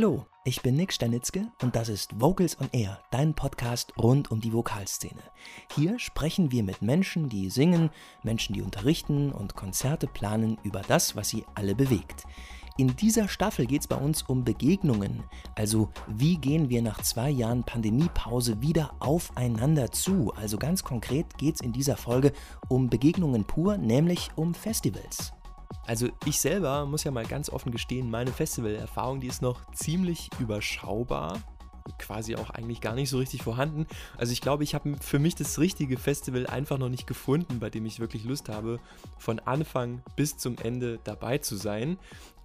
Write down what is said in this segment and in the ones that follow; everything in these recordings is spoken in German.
Hallo, ich bin Nick Stanitzke und das ist Vocals on Air, dein Podcast rund um die Vokalszene. Hier sprechen wir mit Menschen, die singen, Menschen, die unterrichten und Konzerte planen über das, was sie alle bewegt. In dieser Staffel geht es bei uns um Begegnungen, also wie gehen wir nach zwei Jahren Pandemiepause wieder aufeinander zu. Also ganz konkret geht es in dieser Folge um Begegnungen pur, nämlich um Festivals. Also ich selber muss ja mal ganz offen gestehen, meine Festivalerfahrung, die ist noch ziemlich überschaubar. Quasi auch eigentlich gar nicht so richtig vorhanden. Also ich glaube, ich habe für mich das richtige Festival einfach noch nicht gefunden, bei dem ich wirklich Lust habe, von Anfang bis zum Ende dabei zu sein.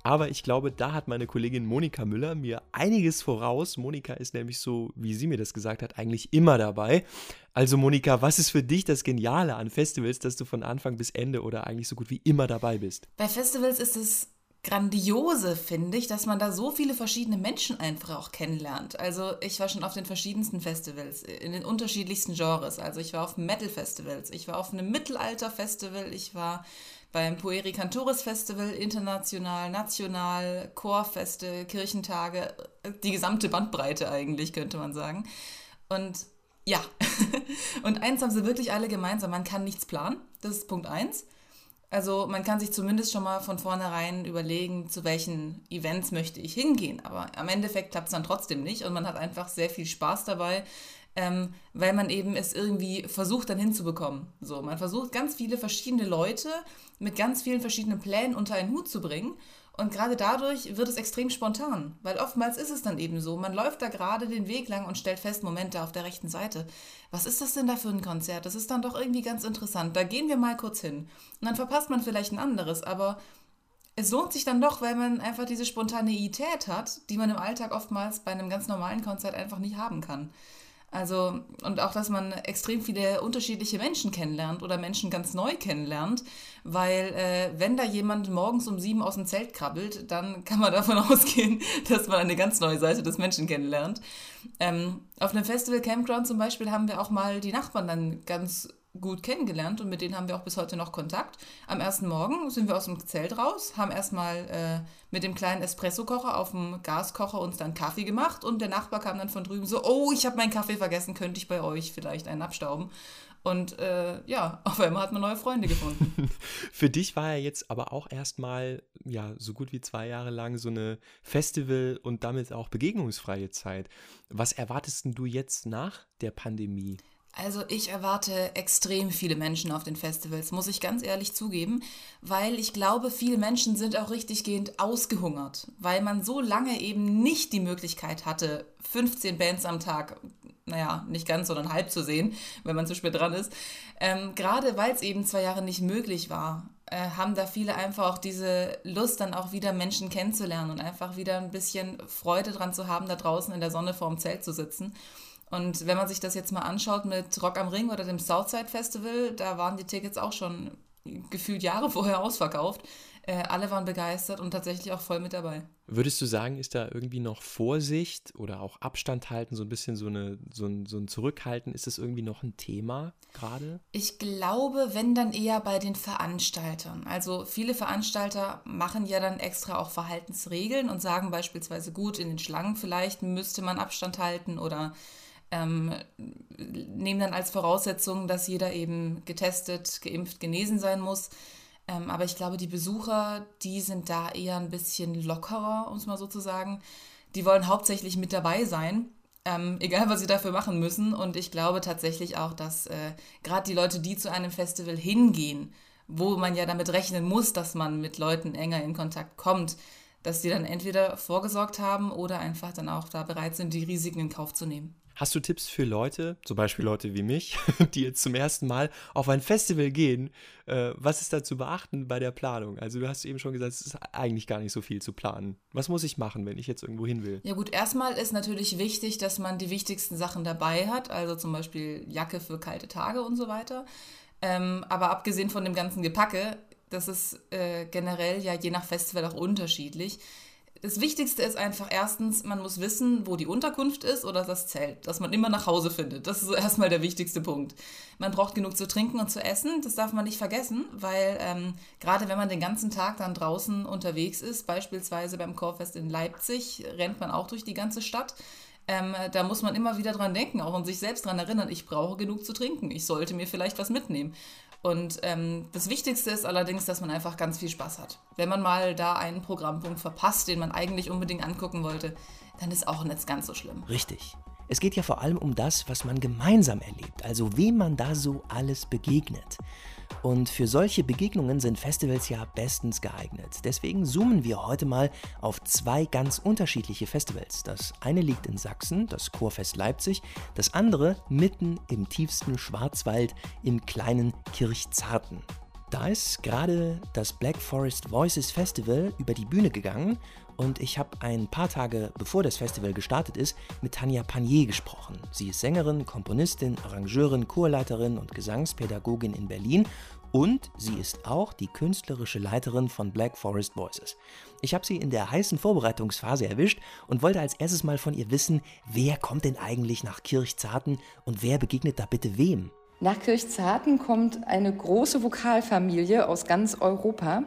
Aber ich glaube, da hat meine Kollegin Monika Müller mir einiges voraus. Monika ist nämlich so, wie sie mir das gesagt hat, eigentlich immer dabei. Also Monika, was ist für dich das Geniale an Festivals, dass du von Anfang bis Ende oder eigentlich so gut wie immer dabei bist? Bei Festivals ist es grandiose, finde ich, dass man da so viele verschiedene Menschen einfach auch kennenlernt. Also ich war schon auf den verschiedensten Festivals, in den unterschiedlichsten Genres. Also ich war auf Metal-Festivals, ich war auf einem Mittelalter-Festival, ich war beim Pueri Cantores Festival, international, national, Chorfeste, Kirchentage, die gesamte Bandbreite eigentlich, könnte man sagen. Und ja, und eins haben sie wirklich alle gemeinsam, man kann nichts planen, das ist Punkt eins. Also man kann sich zumindest schon mal von vornherein überlegen, zu welchen Events möchte ich hingehen. Aber am Endeffekt klappt es dann trotzdem nicht und man hat einfach sehr viel Spaß dabei, ähm, weil man eben es irgendwie versucht dann hinzubekommen. So, man versucht ganz viele verschiedene Leute mit ganz vielen verschiedenen Plänen unter einen Hut zu bringen. Und gerade dadurch wird es extrem spontan, weil oftmals ist es dann eben so, man läuft da gerade den Weg lang und stellt fest, Moment, da auf der rechten Seite, was ist das denn da für ein Konzert? Das ist dann doch irgendwie ganz interessant, da gehen wir mal kurz hin. Und dann verpasst man vielleicht ein anderes, aber es lohnt sich dann doch, weil man einfach diese Spontaneität hat, die man im Alltag oftmals bei einem ganz normalen Konzert einfach nicht haben kann. Also, und auch, dass man extrem viele unterschiedliche Menschen kennenlernt oder Menschen ganz neu kennenlernt, weil äh, wenn da jemand morgens um sieben aus dem Zelt krabbelt, dann kann man davon ausgehen, dass man eine ganz neue Seite des Menschen kennenlernt. Ähm, auf einem Festival Campground zum Beispiel haben wir auch mal die Nachbarn dann ganz gut kennengelernt und mit denen haben wir auch bis heute noch Kontakt. Am ersten Morgen sind wir aus dem Zelt raus, haben erstmal äh, mit dem kleinen Espressokocher auf dem Gaskocher uns dann Kaffee gemacht und der Nachbar kam dann von drüben so, oh, ich habe meinen Kaffee vergessen, könnte ich bei euch vielleicht einen abstauben? Und äh, ja, auf einmal hat man neue Freunde gefunden. Für dich war ja jetzt aber auch erstmal, ja, so gut wie zwei Jahre lang so eine Festival- und damit auch begegnungsfreie Zeit. Was erwartest du jetzt nach der Pandemie? Also ich erwarte extrem viele Menschen auf den Festivals, muss ich ganz ehrlich zugeben, weil ich glaube, viele Menschen sind auch richtiggehend ausgehungert, weil man so lange eben nicht die Möglichkeit hatte, 15 Bands am Tag, naja, nicht ganz, sondern halb zu sehen, wenn man zu spät dran ist. Ähm, gerade weil es eben zwei Jahre nicht möglich war, äh, haben da viele einfach auch diese Lust, dann auch wieder Menschen kennenzulernen und einfach wieder ein bisschen Freude dran zu haben, da draußen in der Sonne vorm Zelt zu sitzen. Und wenn man sich das jetzt mal anschaut mit Rock am Ring oder dem Southside Festival, da waren die Tickets auch schon gefühlt Jahre vorher ausverkauft. Äh, alle waren begeistert und tatsächlich auch voll mit dabei. Würdest du sagen, ist da irgendwie noch Vorsicht oder auch Abstand halten, so ein bisschen so, eine, so, ein, so ein Zurückhalten? Ist das irgendwie noch ein Thema gerade? Ich glaube, wenn dann eher bei den Veranstaltern. Also viele Veranstalter machen ja dann extra auch Verhaltensregeln und sagen beispielsweise, gut, in den Schlangen vielleicht müsste man Abstand halten oder ähm, nehmen dann als Voraussetzung, dass jeder eben getestet, geimpft, genesen sein muss. Ähm, aber ich glaube, die Besucher, die sind da eher ein bisschen lockerer, um es mal so zu sagen. Die wollen hauptsächlich mit dabei sein, ähm, egal was sie dafür machen müssen. Und ich glaube tatsächlich auch, dass äh, gerade die Leute, die zu einem Festival hingehen, wo man ja damit rechnen muss, dass man mit Leuten enger in Kontakt kommt, dass die dann entweder vorgesorgt haben oder einfach dann auch da bereit sind, die Risiken in Kauf zu nehmen. Hast du Tipps für Leute, zum Beispiel Leute wie mich, die jetzt zum ersten Mal auf ein Festival gehen? Äh, was ist da zu beachten bei der Planung? Also du hast eben schon gesagt, es ist eigentlich gar nicht so viel zu planen. Was muss ich machen, wenn ich jetzt irgendwo hin will? Ja gut, erstmal ist natürlich wichtig, dass man die wichtigsten Sachen dabei hat, also zum Beispiel Jacke für kalte Tage und so weiter. Ähm, aber abgesehen von dem ganzen Gepacke, das ist äh, generell ja je nach Festival auch unterschiedlich Das Wichtigste ist einfach erstens, man muss wissen, wo die Unterkunft ist oder das Zelt, dass man immer nach Hause findet. Das ist erstmal der wichtigste Punkt. Man braucht genug zu trinken und zu essen, das darf man nicht vergessen, weil ähm, gerade wenn man den ganzen Tag dann draußen unterwegs ist, beispielsweise beim Chorfest in Leipzig, rennt man auch durch die ganze Stadt. Ähm, da muss man immer wieder dran denken, auch an sich selbst dran erinnern, ich brauche genug zu trinken, ich sollte mir vielleicht was mitnehmen. Und ähm, das Wichtigste ist allerdings, dass man einfach ganz viel Spaß hat. Wenn man mal da einen Programmpunkt verpasst, den man eigentlich unbedingt angucken wollte, dann ist auch nicht ganz so schlimm. Richtig. Es geht ja vor allem um das, was man gemeinsam erlebt, also wem man da so alles begegnet. Und für solche Begegnungen sind Festivals ja bestens geeignet. Deswegen zoomen wir heute mal auf zwei ganz unterschiedliche Festivals. Das eine liegt in Sachsen, das Chorfest Leipzig, das andere mitten im tiefsten Schwarzwald im kleinen Kirchzarten. Da ist gerade das Black Forest Voices Festival über die Bühne gegangen und ich habe ein paar Tage bevor das Festival gestartet ist mit Tanja Panier gesprochen. Sie ist Sängerin, Komponistin, Arrangeurin, Chorleiterin und Gesangspädagogin in Berlin und sie ist auch die künstlerische Leiterin von Black Forest Voices. Ich habe sie in der heißen Vorbereitungsphase erwischt und wollte als erstes mal von ihr wissen, wer kommt denn eigentlich nach Kirchzarten und wer begegnet da bitte wem? Nach Kirchzarten kommt eine große Vokalfamilie aus ganz Europa.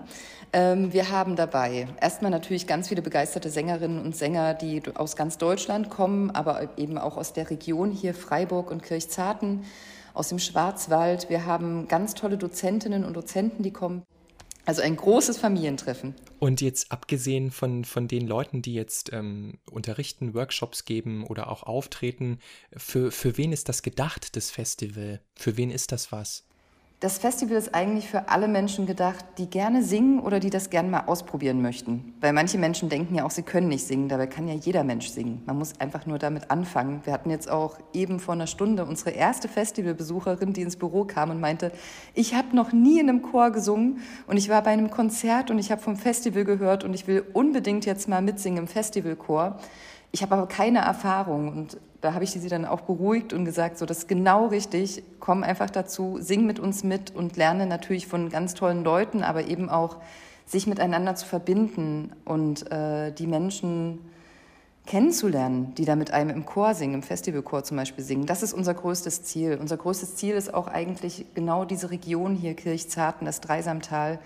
Ähm, wir haben dabei erstmal natürlich ganz viele begeisterte Sängerinnen und Sänger, die aus ganz Deutschland kommen, aber eben auch aus der Region hier Freiburg und Kirchzarten aus dem Schwarzwald. Wir haben ganz tolle Dozentinnen und Dozenten, die kommen. Also ein großes Familientreffen. Und jetzt abgesehen von, von den Leuten, die jetzt ähm, unterrichten, Workshops geben oder auch auftreten, für, für wen ist das gedacht, das Festival? Für wen ist das was? Das Festival ist eigentlich für alle Menschen gedacht, die gerne singen oder die das gerne mal ausprobieren möchten. Weil manche Menschen denken ja auch, sie können nicht singen. Dabei kann ja jeder Mensch singen. Man muss einfach nur damit anfangen. Wir hatten jetzt auch eben vor einer Stunde unsere erste Festivalbesucherin, die ins Büro kam und meinte, ich habe noch nie in einem Chor gesungen und ich war bei einem Konzert und ich habe vom Festival gehört und ich will unbedingt jetzt mal mitsingen im Festivalchor. Ich habe aber keine Erfahrung und da habe ich sie dann auch beruhigt und gesagt, so das ist genau richtig, komm einfach dazu, sing mit uns mit und lerne natürlich von ganz tollen Leuten, aber eben auch sich miteinander zu verbinden und äh, die Menschen kennenzulernen, die da mit einem im Chor singen, im Festivalchor zum Beispiel singen. Das ist unser größtes Ziel. Unser größtes Ziel ist auch eigentlich genau diese Region hier, Kirchzarten, das Dreisamtal,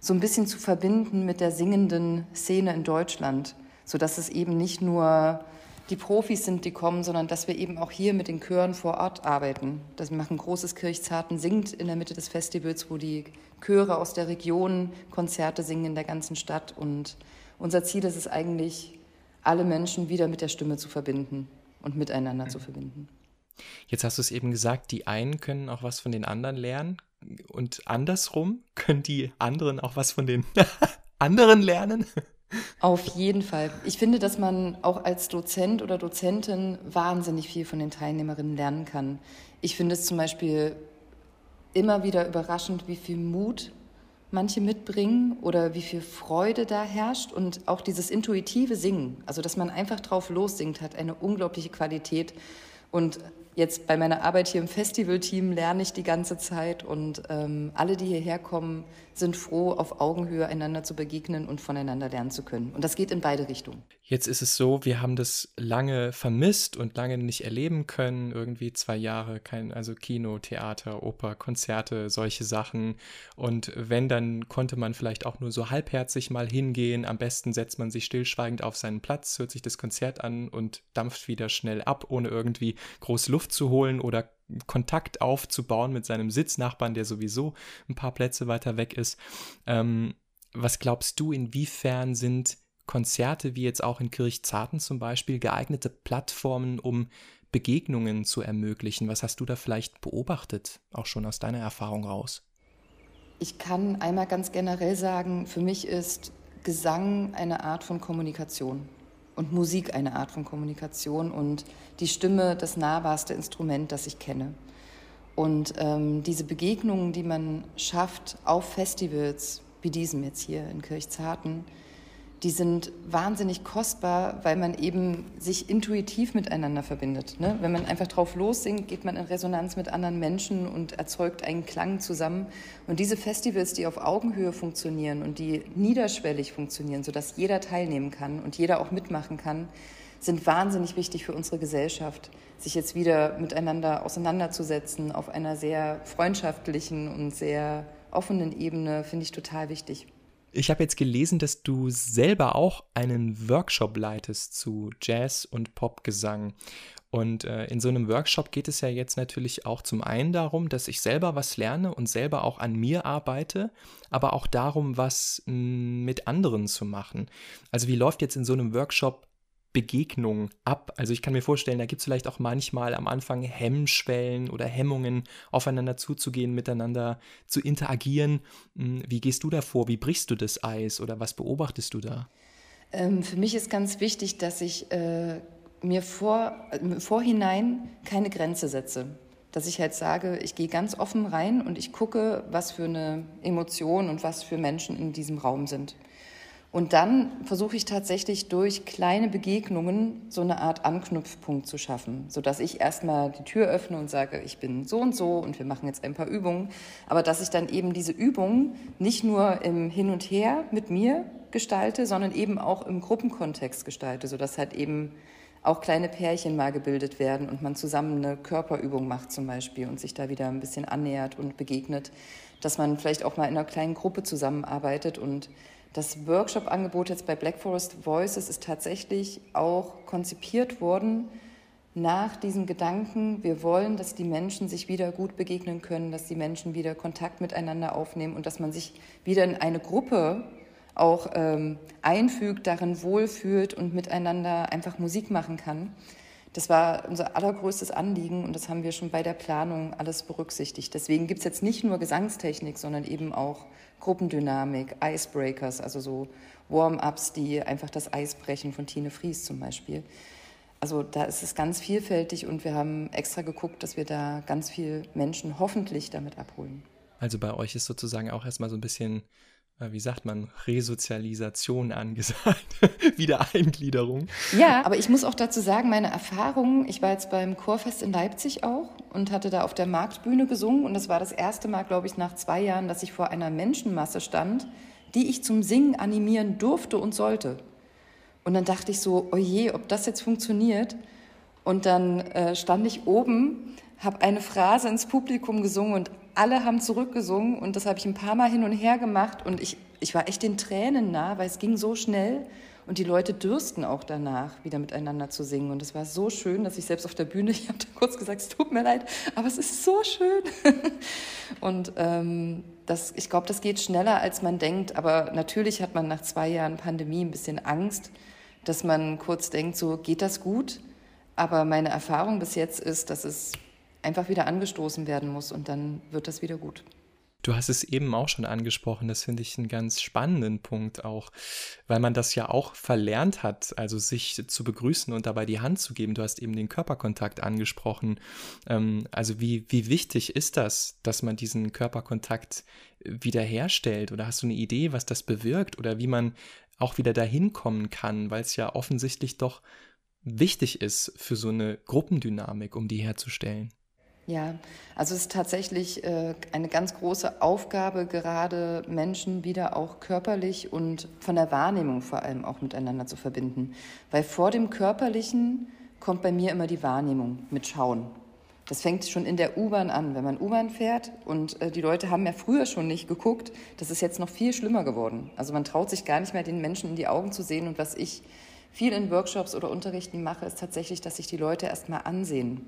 so ein bisschen zu verbinden mit der singenden Szene in Deutschland sodass es eben nicht nur die Profis sind, die kommen, sondern dass wir eben auch hier mit den Chören vor Ort arbeiten. Das machen großes Kirchzarten singt in der Mitte des Festivals, wo die Chöre aus der Region Konzerte singen in der ganzen Stadt. Und unser Ziel ist es eigentlich, alle Menschen wieder mit der Stimme zu verbinden und miteinander mhm. zu verbinden. Jetzt hast du es eben gesagt, die einen können auch was von den anderen lernen und andersrum können die anderen auch was von den anderen lernen. Auf jeden Fall. Ich finde, dass man auch als Dozent oder Dozentin wahnsinnig viel von den Teilnehmerinnen lernen kann. Ich finde es zum Beispiel immer wieder überraschend, wie viel Mut manche mitbringen oder wie viel Freude da herrscht und auch dieses intuitive Singen, also dass man einfach drauf lossingt, hat eine unglaubliche Qualität und jetzt bei meiner Arbeit hier im Festivalteam lerne ich die ganze Zeit und ähm, alle, die hierher kommen, sind froh, auf Augenhöhe einander zu begegnen und voneinander lernen zu können. Und das geht in beide Richtungen. Jetzt ist es so, wir haben das lange vermisst und lange nicht erleben können. Irgendwie zwei Jahre, kein, also Kino, Theater, Oper, Konzerte, solche Sachen. Und wenn, dann konnte man vielleicht auch nur so halbherzig mal hingehen. Am besten setzt man sich stillschweigend auf seinen Platz, hört sich das Konzert an und dampft wieder schnell ab, ohne irgendwie groß Luft Luft zu holen oder Kontakt aufzubauen mit seinem Sitznachbarn, der sowieso ein paar Plätze weiter weg ist. Ähm, was glaubst du, inwiefern sind Konzerte wie jetzt auch in Kirchzarten zum Beispiel geeignete Plattformen, um Begegnungen zu ermöglichen? Was hast du da vielleicht beobachtet, auch schon aus deiner Erfahrung raus? Ich kann einmal ganz generell sagen, für mich ist Gesang eine Art von Kommunikation und Musik eine Art von Kommunikation und die Stimme das nahbarste Instrument, das ich kenne. Und ähm, diese Begegnungen, die man schafft auf Festivals, wie diesem jetzt hier in Kirchzarten, die sind wahnsinnig kostbar, weil man eben sich intuitiv miteinander verbindet. Ne? Wenn man einfach drauf lossingt, geht man in Resonanz mit anderen Menschen und erzeugt einen Klang zusammen. Und diese Festivals, die auf Augenhöhe funktionieren und die niederschwellig funktionieren, sodass jeder teilnehmen kann und jeder auch mitmachen kann, sind wahnsinnig wichtig für unsere Gesellschaft, sich jetzt wieder miteinander auseinanderzusetzen auf einer sehr freundschaftlichen und sehr offenen Ebene, finde ich total wichtig. Ich habe jetzt gelesen, dass du selber auch einen Workshop leitest zu Jazz und Popgesang. Und äh, in so einem Workshop geht es ja jetzt natürlich auch zum einen darum, dass ich selber was lerne und selber auch an mir arbeite, aber auch darum, was mh, mm, mit anderen zu machen. Also wie läuft jetzt in so einem Workshop Begegnung ab? Also ich kann mir vorstellen, da gibt es vielleicht auch manchmal am Anfang Hemmschwellen oder Hemmungen, aufeinander zuzugehen, miteinander zu interagieren. Hm, wie gehst du da vor? Wie brichst du das Eis oder was beobachtest du da? Ähm, für mich ist ganz wichtig, dass ich äh, mir vor, äh, vorhinein keine Grenze setze. Dass ich halt sage, ich gehe ganz offen rein und ich gucke, was für eine Emotion und was für Menschen in diesem Raum sind. Und dann versuche ich tatsächlich durch kleine Begegnungen so eine Art Anknüpfpunkt zu schaffen, sodass ich erstmal die Tür öffne und sage, ich bin so und so und wir machen jetzt ein paar Übungen, aber dass ich dann eben diese Übungen nicht nur im Hin und Her mit mir gestalte, sondern eben auch im Gruppenkontext gestalte, sodass halt eben auch kleine Pärchen mal gebildet werden und man zusammen eine Körperübung macht zum Beispiel und sich da wieder ein bisschen annähert und begegnet, dass man vielleicht auch mal in einer kleinen Gruppe zusammenarbeitet und das Workshop-Angebot jetzt bei Black Forest Voices ist tatsächlich auch konzipiert worden nach diesem Gedanken, wir wollen, dass die Menschen sich wieder gut begegnen können, dass die Menschen wieder Kontakt miteinander aufnehmen und dass man sich wieder in eine Gruppe auch ähm, einfügt, darin wohlfühlt und miteinander einfach Musik machen kann. Das war unser allergrößtes Anliegen und das haben wir schon bei der Planung alles berücksichtigt. Deswegen gibt es jetzt nicht nur Gesangstechnik, sondern eben auch Gruppendynamik, Icebreakers, also so Warm-ups, die einfach das Eis brechen von Tine Fries zum Beispiel. Also da ist es ganz vielfältig und wir haben extra geguckt, dass wir da ganz viele Menschen hoffentlich damit abholen. Also bei euch ist sozusagen auch erstmal so ein bisschen wie sagt man, Resozialisation angesagt, Wiedereingliederung. Ja, aber ich muss auch dazu sagen, meine Erfahrungen, ich war jetzt beim Chorfest in Leipzig auch und hatte da auf der Marktbühne gesungen und das war das erste Mal, glaube ich, nach zwei Jahren, dass ich vor einer Menschenmasse stand, die ich zum Singen animieren durfte und sollte. Und dann dachte ich so, oje, ob das jetzt funktioniert. Und dann äh, stand ich oben, habe eine Phrase ins Publikum gesungen und alle haben zurückgesungen und das habe ich ein paar Mal hin und her gemacht und ich, ich war echt den Tränen nah, weil es ging so schnell und die Leute dürsten auch danach, wieder miteinander zu singen. Und es war so schön, dass ich selbst auf der Bühne, ich habe da kurz gesagt, es tut mir leid, aber es ist so schön. und ähm, das, ich glaube, das geht schneller, als man denkt. Aber natürlich hat man nach zwei Jahren Pandemie ein bisschen Angst, dass man kurz denkt, so geht das gut. Aber meine Erfahrung bis jetzt ist, dass es einfach wieder angestoßen werden muss und dann wird das wieder gut. Du hast es eben auch schon angesprochen, das finde ich einen ganz spannenden Punkt auch, weil man das ja auch verlernt hat, also sich zu begrüßen und dabei die Hand zu geben. Du hast eben den Körperkontakt angesprochen. Ähm, also wie, wie wichtig ist das, dass man diesen Körperkontakt wiederherstellt? Oder hast du eine Idee, was das bewirkt oder wie man auch wieder dahin kommen kann, weil es ja offensichtlich doch wichtig ist für so eine Gruppendynamik, um die herzustellen? Ja, also es ist tatsächlich äh, eine ganz große Aufgabe, gerade Menschen wieder auch körperlich und von der Wahrnehmung vor allem auch miteinander zu verbinden. Weil vor dem Körperlichen kommt bei mir immer die Wahrnehmung mit Schauen. Das fängt schon in der U-Bahn an, wenn man U-Bahn fährt und äh, die Leute haben ja früher schon nicht geguckt. Das ist jetzt noch viel schlimmer geworden. Also man traut sich gar nicht mehr, den Menschen in die Augen zu sehen. Und was ich viel in Workshops oder Unterrichten mache, ist tatsächlich, dass sich die Leute erst mal ansehen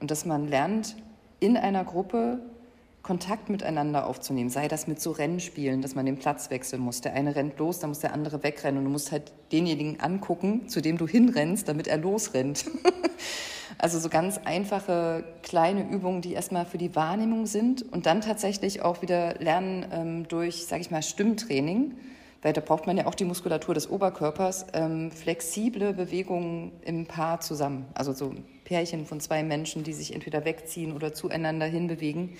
und dass man lernt, in einer Gruppe Kontakt miteinander aufzunehmen, sei das mit so Rennspielen, dass man den Platz wechseln muss. Der eine rennt los, dann muss der andere wegrennen und du musst halt denjenigen angucken, zu dem du hinrennst, damit er losrennt. also so ganz einfache kleine Übungen, die erstmal für die Wahrnehmung sind und dann tatsächlich auch wieder lernen ähm, durch, sage ich mal, Stimmtraining, weil da braucht man ja auch die Muskulatur des Oberkörpers, ähm, flexible Bewegungen im Paar zusammen, also so Pärchen von zwei Menschen, die sich entweder wegziehen oder zueinander hinbewegen.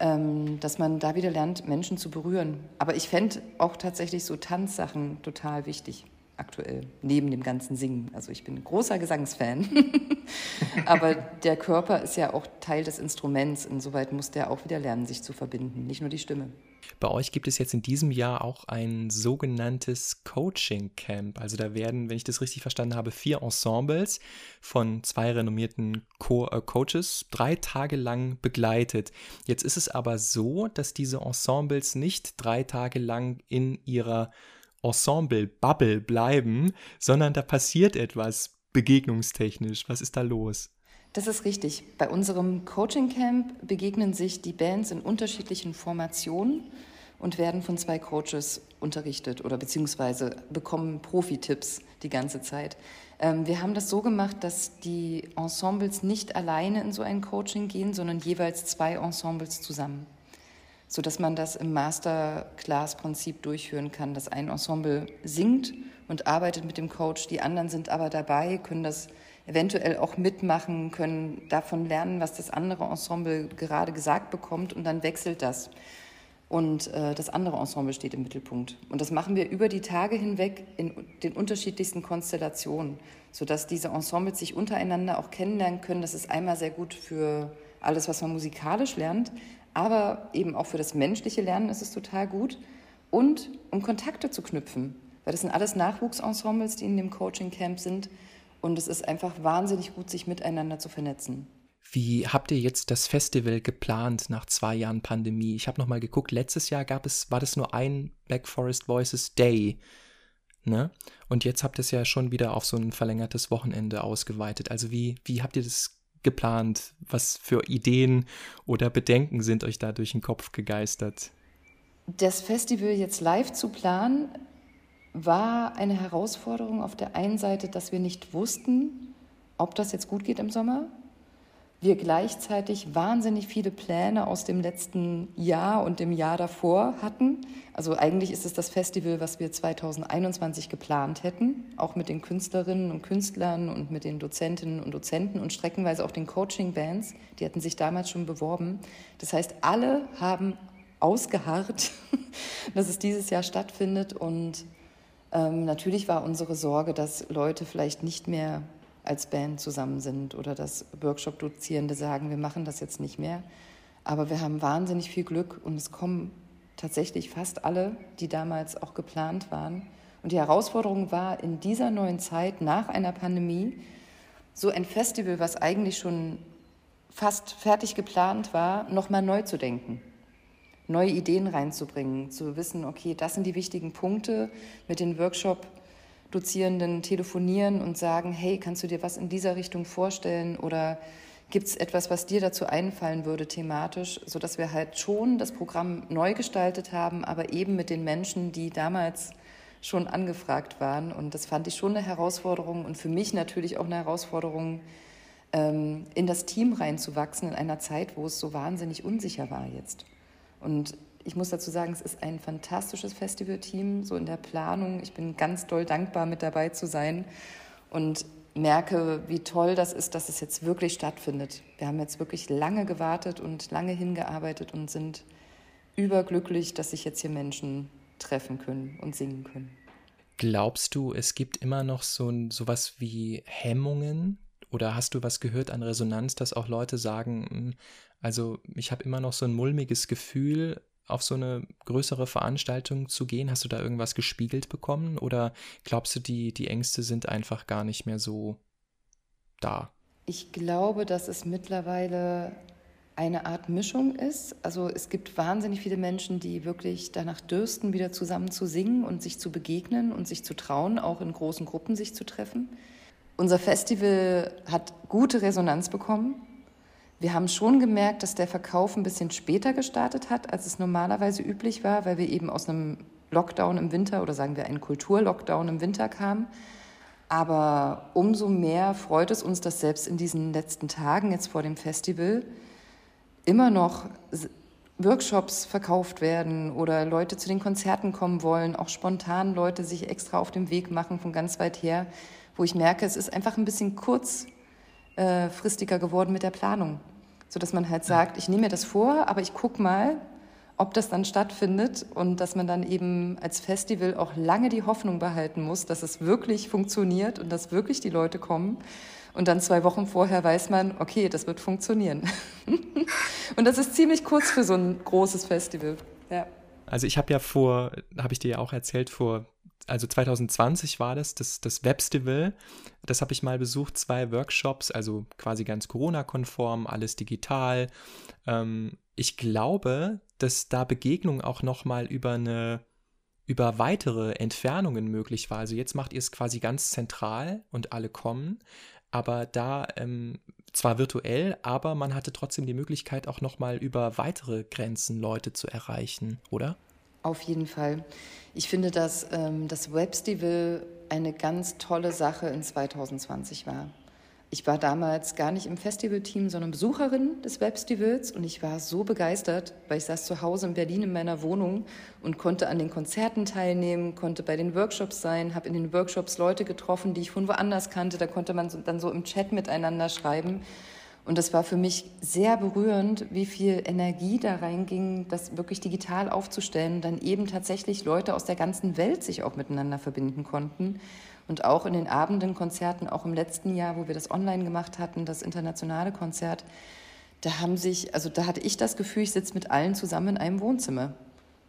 ähm, dass man da wieder lernt, Menschen zu berühren. Aber ich fände auch tatsächlich so Tanzsachen total wichtig aktuell, neben dem ganzen Singen. Also ich bin ein großer Gesangsfan, aber der Körper ist ja auch Teil des Instruments. Insoweit muss der auch wieder lernen, sich zu verbinden, nicht nur die Stimme. Bei euch gibt es jetzt in diesem Jahr auch ein sogenanntes Coaching Camp. Also da werden, wenn ich das richtig verstanden habe, vier Ensembles von zwei renommierten Co äh, Coaches drei Tage lang begleitet. Jetzt ist es aber so, dass diese Ensembles nicht drei Tage lang in ihrer Ensemble-Bubble bleiben, sondern da passiert etwas begegnungstechnisch. Was ist da los? Das ist richtig. Bei unserem Coaching Camp begegnen sich die Bands in unterschiedlichen Formationen und werden von zwei Coaches unterrichtet oder beziehungsweise bekommen Profi-Tipps die ganze Zeit. Ähm, wir haben das so gemacht, dass die Ensembles nicht alleine in so ein Coaching gehen, sondern jeweils zwei Ensembles zusammen sodass man das im Masterclass-Prinzip durchführen kann, dass ein Ensemble singt und arbeitet mit dem Coach, die anderen sind aber dabei, können das eventuell auch mitmachen, können davon lernen, was das andere Ensemble gerade gesagt bekommt und dann wechselt das. Und äh, das andere Ensemble steht im Mittelpunkt. Und das machen wir über die Tage hinweg in den unterschiedlichsten Konstellationen, sodass diese Ensembles sich untereinander auch kennenlernen können. Das ist einmal sehr gut für alles, was man musikalisch lernt, aber eben auch für das menschliche Lernen ist es total gut und um Kontakte zu knüpfen, weil das sind alles Nachwuchsensembles, die in dem Coaching Camp sind und es ist einfach wahnsinnig gut, sich miteinander zu vernetzen. Wie habt ihr jetzt das Festival geplant nach zwei Jahren Pandemie? Ich habe noch mal geguckt. Letztes Jahr gab es, war das nur ein Black Forest Voices Day, ne? Und jetzt habt ihr es ja schon wieder auf so ein verlängertes Wochenende ausgeweitet. Also wie wie habt ihr das geplant? Was für Ideen oder Bedenken sind euch da durch den Kopf gegeistert? Das Festival jetzt live zu planen, war eine Herausforderung auf der einen Seite, dass wir nicht wussten, ob das jetzt gut geht im Sommer wir gleichzeitig wahnsinnig viele Pläne aus dem letzten Jahr und dem Jahr davor hatten. Also eigentlich ist es das Festival, was wir 2021 geplant hätten, auch mit den Künstlerinnen und Künstlern und mit den Dozentinnen und Dozenten und streckenweise auch den Coaching-Bands. Die hatten sich damals schon beworben. Das heißt, alle haben ausgeharrt, dass es dieses Jahr stattfindet. Und ähm, natürlich war unsere Sorge, dass Leute vielleicht nicht mehr als Band zusammen sind oder dass Workshop-Dozierende sagen, wir machen das jetzt nicht mehr. Aber wir haben wahnsinnig viel Glück und es kommen tatsächlich fast alle, die damals auch geplant waren. Und die Herausforderung war, in dieser neuen Zeit nach einer Pandemie so ein Festival, was eigentlich schon fast fertig geplant war, nochmal neu zu denken, neue Ideen reinzubringen, zu wissen, okay, das sind die wichtigen Punkte mit den Workshop- Dozierenden telefonieren und sagen, hey, kannst du dir was in dieser Richtung vorstellen oder gibt es etwas, was dir dazu einfallen würde thematisch, sodass wir halt schon das Programm neu gestaltet haben, aber eben mit den Menschen, die damals schon angefragt waren. Und das fand ich schon eine Herausforderung und für mich natürlich auch eine Herausforderung, ähm, in das Team reinzuwachsen in einer Zeit, wo es so wahnsinnig unsicher war jetzt. Und ich muss dazu sagen, es ist ein fantastisches Festivalteam, so in der Planung. Ich bin ganz doll dankbar, mit dabei zu sein und merke, wie toll das ist, dass es jetzt wirklich stattfindet. Wir haben jetzt wirklich lange gewartet und lange hingearbeitet und sind überglücklich, dass sich jetzt hier Menschen treffen können und singen können. Glaubst du, es gibt immer noch so sowas wie Hemmungen? Oder hast du was gehört an Resonanz, dass auch Leute sagen, hm, also ich habe immer noch so ein mulmiges Gefühl, auf so eine größere Veranstaltung zu gehen? Hast du da irgendwas gespiegelt bekommen oder glaubst du, die, die Ängste sind einfach gar nicht mehr so da? Ich glaube, dass es mittlerweile eine Art Mischung ist. Also es gibt wahnsinnig viele Menschen, die wirklich danach dürsten, wieder zusammen zu singen und sich zu begegnen und sich zu trauen, auch in großen Gruppen sich zu treffen. Unser Festival hat gute Resonanz bekommen. Wir haben schon gemerkt, dass der Verkauf ein bisschen später gestartet hat, als es normalerweise üblich war, weil wir eben aus einem Lockdown im Winter oder sagen wir einen Kulturlockdown im Winter kamen. Aber umso mehr freut es uns, dass selbst in diesen letzten Tagen jetzt vor dem Festival immer noch Workshops verkauft werden oder Leute zu den Konzerten kommen wollen, auch spontan Leute sich extra auf den Weg machen von ganz weit her, wo ich merke, es ist einfach ein bisschen kurzfristiger geworden mit der Planung sodass man halt sagt, ich nehme mir das vor, aber ich gucke mal, ob das dann stattfindet und dass man dann eben als Festival auch lange die Hoffnung behalten muss, dass es wirklich funktioniert und dass wirklich die Leute kommen. Und dann zwei Wochen vorher weiß man, okay, das wird funktionieren. und das ist ziemlich kurz für so ein großes Festival. Ja. Also ich habe ja vor, habe ich dir ja auch erzählt, vor, also 2020 war das, das, das Webstival. Das habe ich mal besucht, zwei Workshops, also quasi ganz Corona-konform, alles digital. Ähm, ich glaube, dass da Begegnung auch nochmal über eine über weitere Entfernungen möglich war. Also jetzt macht ihr es quasi ganz zentral und alle kommen, aber da ähm, zwar virtuell, aber man hatte trotzdem die Möglichkeit auch nochmal über weitere Grenzen Leute zu erreichen, oder? Auf jeden Fall. Ich finde, dass ähm, das Webstival eine ganz tolle Sache in 2020 war. Ich war damals gar nicht im Festivalteam, sondern Besucherin des Webstivals und ich war so begeistert, weil ich saß zu Hause in Berlin in meiner Wohnung und konnte an den Konzerten teilnehmen, konnte bei den Workshops sein, habe in den Workshops Leute getroffen, die ich von woanders kannte. Da konnte man dann so im Chat miteinander schreiben. Und das war für mich sehr berührend, wie viel Energie da reinging, das wirklich digital aufzustellen und dann eben tatsächlich Leute aus der ganzen Welt sich auch miteinander verbinden konnten. Und auch in den Abenden, Konzerten, auch im letzten Jahr, wo wir das online gemacht hatten, das internationale Konzert, da haben sich, also da hatte ich das Gefühl, ich sitze mit allen zusammen in einem Wohnzimmer,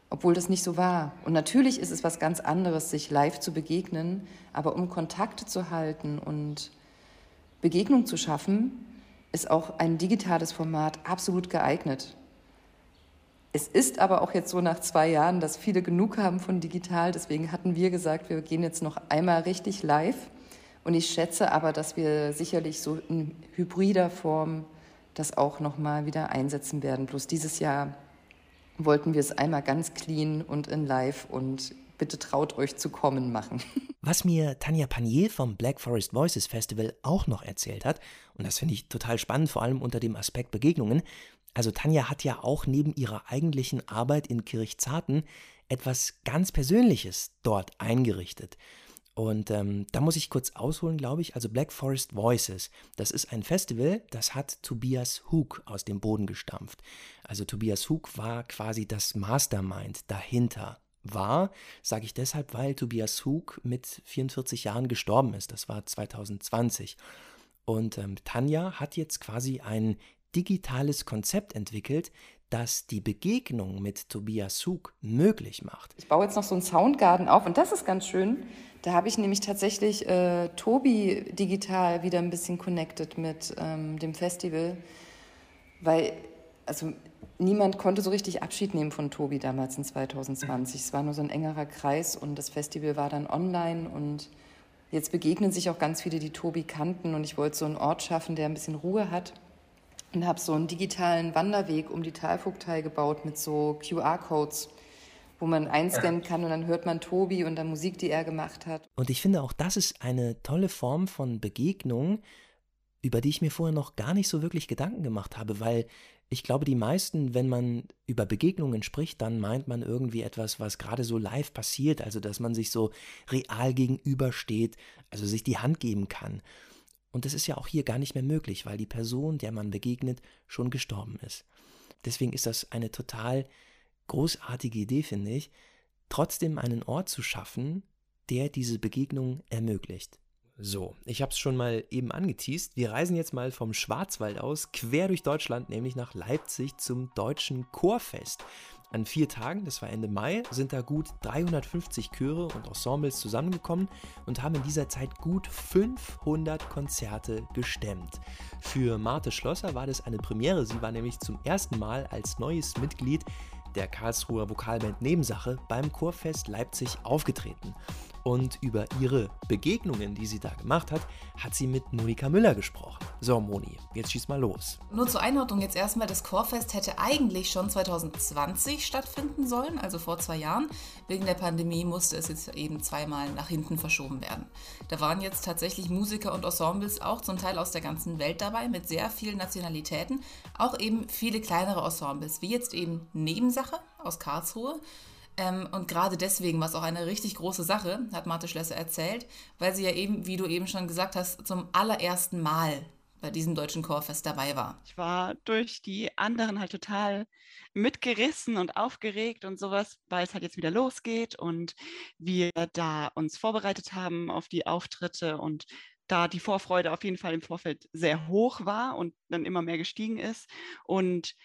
obwohl das nicht so war. Und natürlich ist es was ganz anderes, sich live zu begegnen, aber um Kontakte zu halten und Begegnung zu schaffen, ist auch ein digitales Format absolut geeignet. Es ist aber auch jetzt so nach zwei Jahren, dass viele genug haben von digital. Deswegen hatten wir gesagt, wir gehen jetzt noch einmal richtig live. Und ich schätze aber, dass wir sicherlich so in hybrider Form das auch noch mal wieder einsetzen werden. Bloß dieses Jahr wollten wir es einmal ganz clean und in live und bitte traut euch zu kommen machen. Was mir Tanja Panier vom Black Forest Voices Festival auch noch erzählt hat, und das finde ich total spannend, vor allem unter dem Aspekt Begegnungen, also Tanja hat ja auch neben ihrer eigentlichen Arbeit in Kirchzarten etwas ganz Persönliches dort eingerichtet. Und ähm, da muss ich kurz ausholen, glaube ich. Also Black Forest Voices, das ist ein Festival, das hat Tobias Hook aus dem Boden gestampft. Also Tobias Hook war quasi das Mastermind dahinter. War, sage ich deshalb, weil Tobias Hook mit 44 Jahren gestorben ist. Das war 2020. Und ähm, Tanja hat jetzt quasi ein digitales Konzept entwickelt, das die Begegnung mit Tobias Hug möglich macht. Ich baue jetzt noch so einen Soundgarden auf und das ist ganz schön. Da habe ich nämlich tatsächlich äh, Tobi digital wieder ein bisschen connected mit ähm, dem Festival, weil also niemand konnte so richtig Abschied nehmen von Tobi damals in 2020. Es war nur so ein engerer Kreis und das Festival war dann online und jetzt begegnen sich auch ganz viele, die Tobi kannten und ich wollte so einen Ort schaffen, der ein bisschen Ruhe hat und habe so einen digitalen Wanderweg um die Talvogtei gebaut mit so QR-Codes, wo man einscannen kann und dann hört man Tobi und dann Musik, die er gemacht hat. Und ich finde auch, das ist eine tolle Form von Begegnung, über die ich mir vorher noch gar nicht so wirklich Gedanken gemacht habe, weil ich glaube, die meisten, wenn man über Begegnungen spricht, dann meint man irgendwie etwas, was gerade so live passiert, also dass man sich so real gegenübersteht, also sich die Hand geben kann. Und das ist ja auch hier gar nicht mehr möglich, weil die Person, der man begegnet, schon gestorben ist. Deswegen ist das eine total großartige Idee, finde ich, trotzdem einen Ort zu schaffen, der diese Begegnung ermöglicht. So, ich habe es schon mal eben angeteased. Wir reisen jetzt mal vom Schwarzwald aus quer durch Deutschland, nämlich nach Leipzig zum Deutschen Chorfest. An vier Tagen, das war Ende Mai, sind da gut 350 Chöre und Ensembles zusammengekommen und haben in dieser Zeit gut 500 Konzerte gestemmt. Für Marte Schlosser war das eine Premiere. Sie war nämlich zum ersten Mal als neues Mitglied der Karlsruher Vokalband Nebensache beim Chorfest Leipzig aufgetreten. Und über ihre Begegnungen, die sie da gemacht hat, hat sie mit Monika Müller gesprochen. So, Moni, jetzt schieß mal los. Nur zur Einordnung jetzt erstmal, das Chorfest hätte eigentlich schon 2020 stattfinden sollen, also vor zwei Jahren. Wegen der Pandemie musste es jetzt eben zweimal nach hinten verschoben werden. Da waren jetzt tatsächlich Musiker und Ensembles auch zum Teil aus der ganzen Welt dabei, mit sehr vielen Nationalitäten. Auch eben viele kleinere Ensembles, wie jetzt eben Nebensache aus Karlsruhe ähm, und gerade deswegen war es auch eine richtig große Sache, hat Marte Schlösser erzählt, weil sie ja eben, wie du eben schon gesagt hast, zum allerersten Mal bei diesem deutschen Chorfest dabei war. Ich war durch die anderen halt total mitgerissen und aufgeregt und sowas, weil es halt jetzt wieder losgeht und wir da uns vorbereitet haben auf die Auftritte und da die Vorfreude auf jeden Fall im Vorfeld sehr hoch war und dann immer mehr gestiegen ist. Und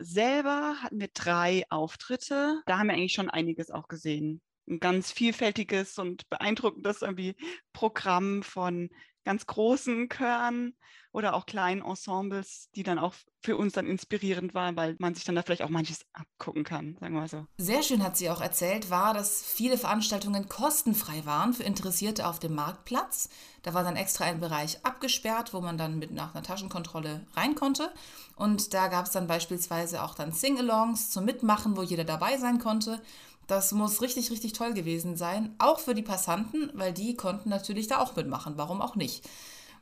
selber hatten wir drei Auftritte. Da haben wir eigentlich schon einiges auch gesehen. Ein ganz vielfältiges und beeindruckendes irgendwie Programm von ganz großen Chören oder auch kleinen Ensembles, die dann auch für uns dann inspirierend waren, weil man sich dann da vielleicht auch manches abgucken kann, sagen wir mal so. Sehr schön hat sie auch erzählt, war, dass viele Veranstaltungen kostenfrei waren für Interessierte auf dem Marktplatz. Da war dann extra ein Bereich abgesperrt, wo man dann mit nach einer Taschenkontrolle rein konnte. Und da gab es dann beispielsweise auch dann Sing-Alongs zum Mitmachen, wo jeder dabei sein konnte. Das muss richtig, richtig toll gewesen sein. Auch für die Passanten, weil die konnten natürlich da auch mitmachen. Warum auch nicht?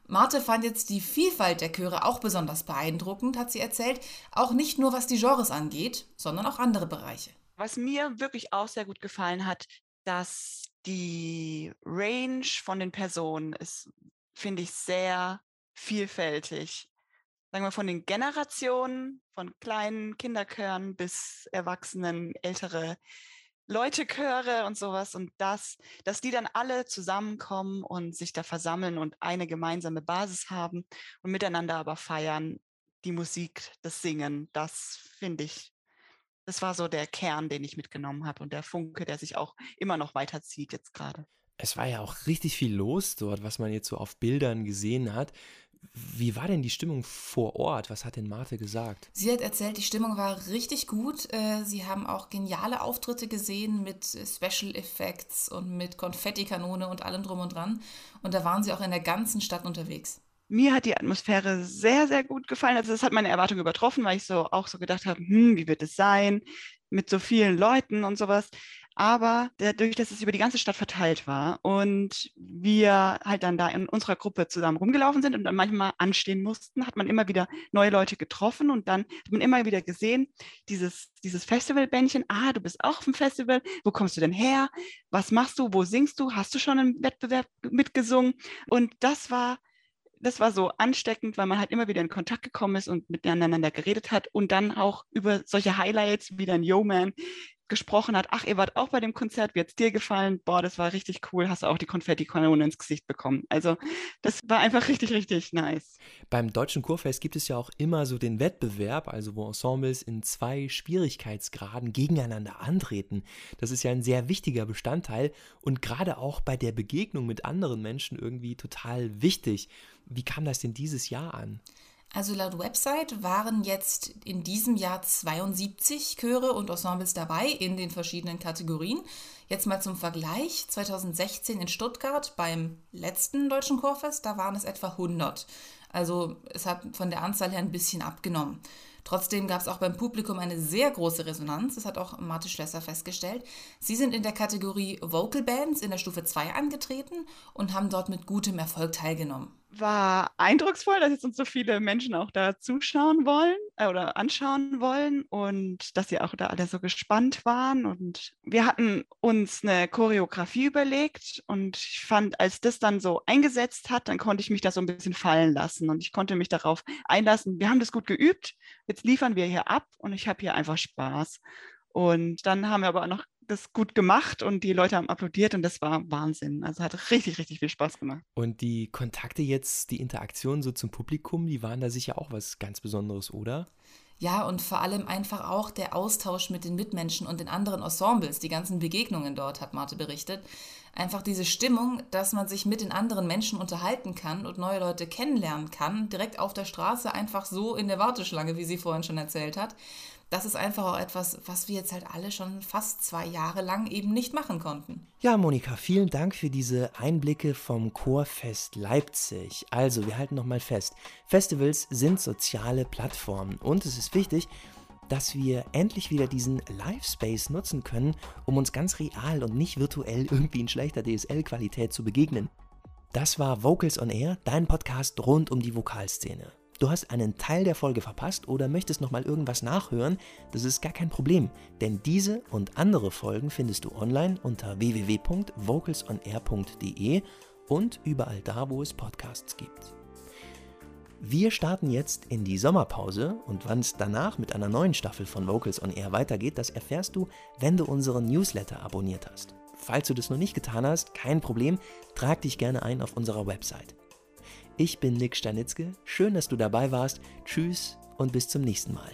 Marte fand jetzt die Vielfalt der Chöre auch besonders beeindruckend, hat sie erzählt. Auch nicht nur was die Genres angeht, sondern auch andere Bereiche. Was mir wirklich auch sehr gut gefallen hat, dass die Range von den Personen ist, finde ich, sehr vielfältig. Sagen wir von den Generationen, von kleinen Kinderchören bis Erwachsenen, ältere Leute Chöre und sowas und das, dass die dann alle zusammenkommen und sich da versammeln und eine gemeinsame Basis haben und miteinander aber feiern, die Musik, das Singen, das finde ich, das war so der Kern, den ich mitgenommen habe und der Funke, der sich auch immer noch weiterzieht jetzt gerade. Es war ja auch richtig viel los dort, was man jetzt so auf Bildern gesehen hat. Wie war denn die Stimmung vor Ort? Was hat denn Marte gesagt? Sie hat erzählt, die Stimmung war richtig gut. Äh, sie haben auch geniale Auftritte gesehen mit Special Effects und mit Konfettikanone und allem drum und dran. Und da waren sie auch in der ganzen Stadt unterwegs. Mir hat die Atmosphäre sehr, sehr gut gefallen. Also das hat meine Erwartung übertroffen, weil ich so auch so gedacht habe, hm, wie wird es sein mit so vielen Leuten und sowas aber dadurch, dass es über die ganze Stadt verteilt war und wir halt dann da in unserer Gruppe zusammen rumgelaufen sind und dann manchmal anstehen mussten, hat man immer wieder neue Leute getroffen und dann hat man immer wieder gesehen, dieses, dieses Festivalbändchen, ah, du bist auch auf dem Festival, wo kommst du denn her? Was machst du? Wo singst du? Hast du schon im Wettbewerb mitgesungen? Und das war das war so ansteckend, weil man halt immer wieder in Kontakt gekommen ist und miteinander geredet hat und dann auch über solche Highlights wie dein Yo Man gesprochen hat, ach, ihr wart auch bei dem Konzert, wie hat es dir gefallen? Boah, das war richtig cool, hast du auch die Konfetti-Kanone ins Gesicht bekommen. Also das war einfach richtig, richtig nice. Beim Deutschen Kurfest gibt es ja auch immer so den Wettbewerb, also wo Ensembles in zwei Schwierigkeitsgraden gegeneinander antreten. Das ist ja ein sehr wichtiger Bestandteil und gerade auch bei der Begegnung mit anderen Menschen irgendwie total wichtig. Wie kam das denn dieses Jahr an? Also laut Website waren jetzt in diesem Jahr 72 Chöre und Ensembles dabei in den verschiedenen Kategorien. Jetzt mal zum Vergleich. 2016 in Stuttgart beim letzten Deutschen Chorfest, da waren es etwa 100. Also es hat von der Anzahl her ein bisschen abgenommen. Trotzdem gab es auch beim Publikum eine sehr große Resonanz, das hat auch Marte Schlösser festgestellt. Sie sind in der Kategorie Vocal Bands in der Stufe 2 angetreten und haben dort mit gutem Erfolg teilgenommen war eindrucksvoll, dass jetzt uns so viele Menschen auch da zuschauen wollen äh, oder anschauen wollen und dass sie auch da alle so gespannt waren. Und wir hatten uns eine Choreografie überlegt und ich fand, als das dann so eingesetzt hat, dann konnte ich mich da so ein bisschen fallen lassen und ich konnte mich darauf einlassen. Wir haben das gut geübt, jetzt liefern wir hier ab und ich habe hier einfach Spaß. Und dann haben wir aber noch das gut gemacht und die Leute haben applaudiert und das war Wahnsinn. Also hat richtig, richtig viel Spaß gemacht. Und die Kontakte jetzt, die Interaktion so zum Publikum, die waren da sicher auch was ganz Besonderes, oder? Ja, und vor allem einfach auch der Austausch mit den Mitmenschen und den anderen Ensembles, die ganzen Begegnungen dort, hat Marte berichtet. Einfach diese Stimmung, dass man sich mit den anderen Menschen unterhalten kann und neue Leute kennenlernen kann, direkt auf der Straße, einfach so in der Warteschlange, wie sie vorhin schon erzählt hat das ist einfach auch etwas, was wir jetzt halt alle schon fast zwei Jahre lang eben nicht machen konnten. Ja, Monika, vielen Dank für diese Einblicke vom Chorfest Leipzig. Also, wir halten nochmal fest. Festivals sind soziale Plattformen und es ist wichtig, dass wir endlich wieder diesen Live-Space nutzen können, um uns ganz real und nicht virtuell irgendwie in schlechter DSL-Qualität zu begegnen. Das war Vocals on Air, dein Podcast rund um die Vokalszene du hast einen Teil der Folge verpasst oder möchtest nochmal irgendwas nachhören, das ist gar kein Problem, denn diese und andere Folgen findest du online unter www.vocalsonair.de und überall da, wo es Podcasts gibt. Wir starten jetzt in die Sommerpause und wann es danach mit einer neuen Staffel von Vocals on Air weitergeht, das erfährst du, wenn du unseren Newsletter abonniert hast. Falls du das noch nicht getan hast, kein Problem, trag dich gerne ein auf unserer Website ich bin Nick Stanitzke, schön, dass du dabei warst. Tschüss und bis zum nächsten Mal.